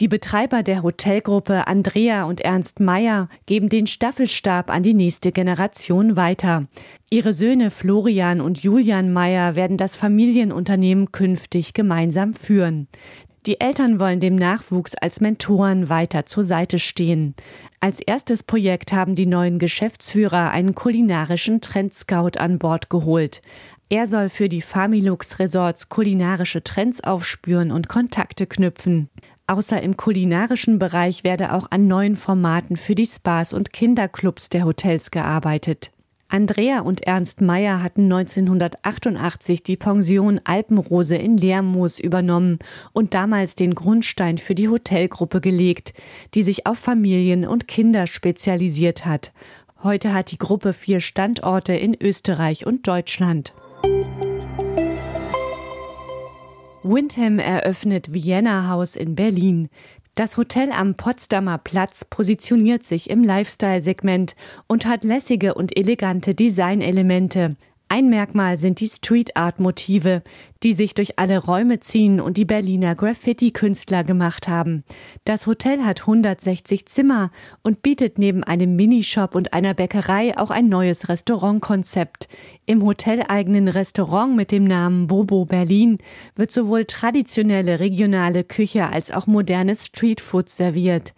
Die Betreiber der Hotelgruppe Andrea und Ernst Meyer geben den Staffelstab an die nächste Generation weiter. Ihre Söhne Florian und Julian Meyer werden das Familienunternehmen künftig gemeinsam führen. Die Eltern wollen dem Nachwuchs als Mentoren weiter zur Seite stehen. Als erstes Projekt haben die neuen Geschäftsführer einen kulinarischen Trendscout an Bord geholt. Er soll für die Familux Resorts kulinarische Trends aufspüren und Kontakte knüpfen. Außer im kulinarischen Bereich werde auch an neuen Formaten für die Spas und Kinderclubs der Hotels gearbeitet. Andrea und Ernst Meyer hatten 1988 die Pension Alpenrose in Lermoos übernommen und damals den Grundstein für die Hotelgruppe gelegt, die sich auf Familien und Kinder spezialisiert hat. Heute hat die Gruppe vier Standorte in Österreich und Deutschland. Windham eröffnet Vienna House in Berlin. Das Hotel am Potsdamer Platz positioniert sich im Lifestyle-Segment und hat lässige und elegante Designelemente. Ein Merkmal sind die Street Art Motive, die sich durch alle Räume ziehen und die Berliner Graffiti-Künstler gemacht haben. Das Hotel hat 160 Zimmer und bietet neben einem Minishop und einer Bäckerei auch ein neues Restaurantkonzept. Im hoteleigenen Restaurant mit dem Namen Bobo Berlin wird sowohl traditionelle regionale Küche als auch modernes Streetfood serviert.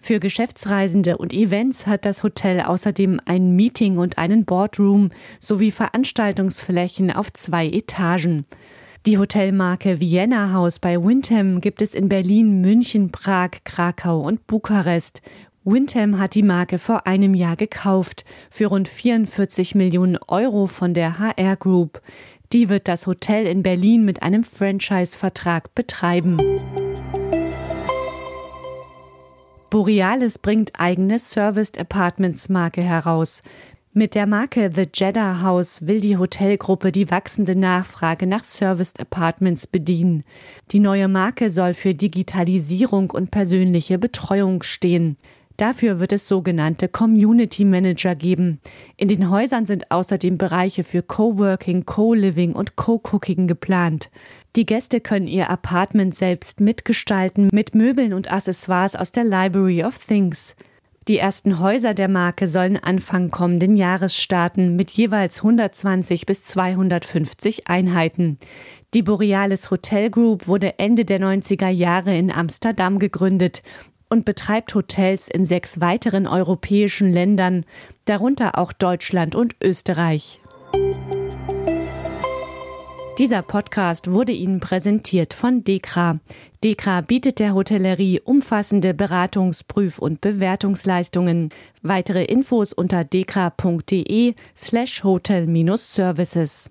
Für Geschäftsreisende und Events hat das Hotel außerdem ein Meeting und einen Boardroom sowie Veranstaltungsflächen auf zwei Etagen. Die Hotelmarke Vienna House bei Windham gibt es in Berlin, München, Prag, Krakau und Bukarest. Windham hat die Marke vor einem Jahr gekauft für rund 44 Millionen Euro von der HR Group. Die wird das Hotel in Berlin mit einem Franchise-Vertrag betreiben. Borealis bringt eigene Serviced Apartments Marke heraus. Mit der Marke The Jeddah House will die Hotelgruppe die wachsende Nachfrage nach Serviced Apartments bedienen. Die neue Marke soll für Digitalisierung und persönliche Betreuung stehen. Dafür wird es sogenannte Community Manager geben. In den Häusern sind außerdem Bereiche für Coworking, Co-Living und Co-Cooking geplant. Die Gäste können ihr Apartment selbst mitgestalten mit Möbeln und Accessoires aus der Library of Things. Die ersten Häuser der Marke sollen Anfang kommenden Jahres starten mit jeweils 120 bis 250 Einheiten. Die Borealis Hotel Group wurde Ende der 90er Jahre in Amsterdam gegründet und betreibt Hotels in sechs weiteren europäischen Ländern, darunter auch Deutschland und Österreich. Dieser Podcast wurde Ihnen präsentiert von Dekra. Dekra bietet der Hotellerie umfassende Beratungs-, Prüf- und Bewertungsleistungen. Weitere Infos unter dekra.de slash hotel-services.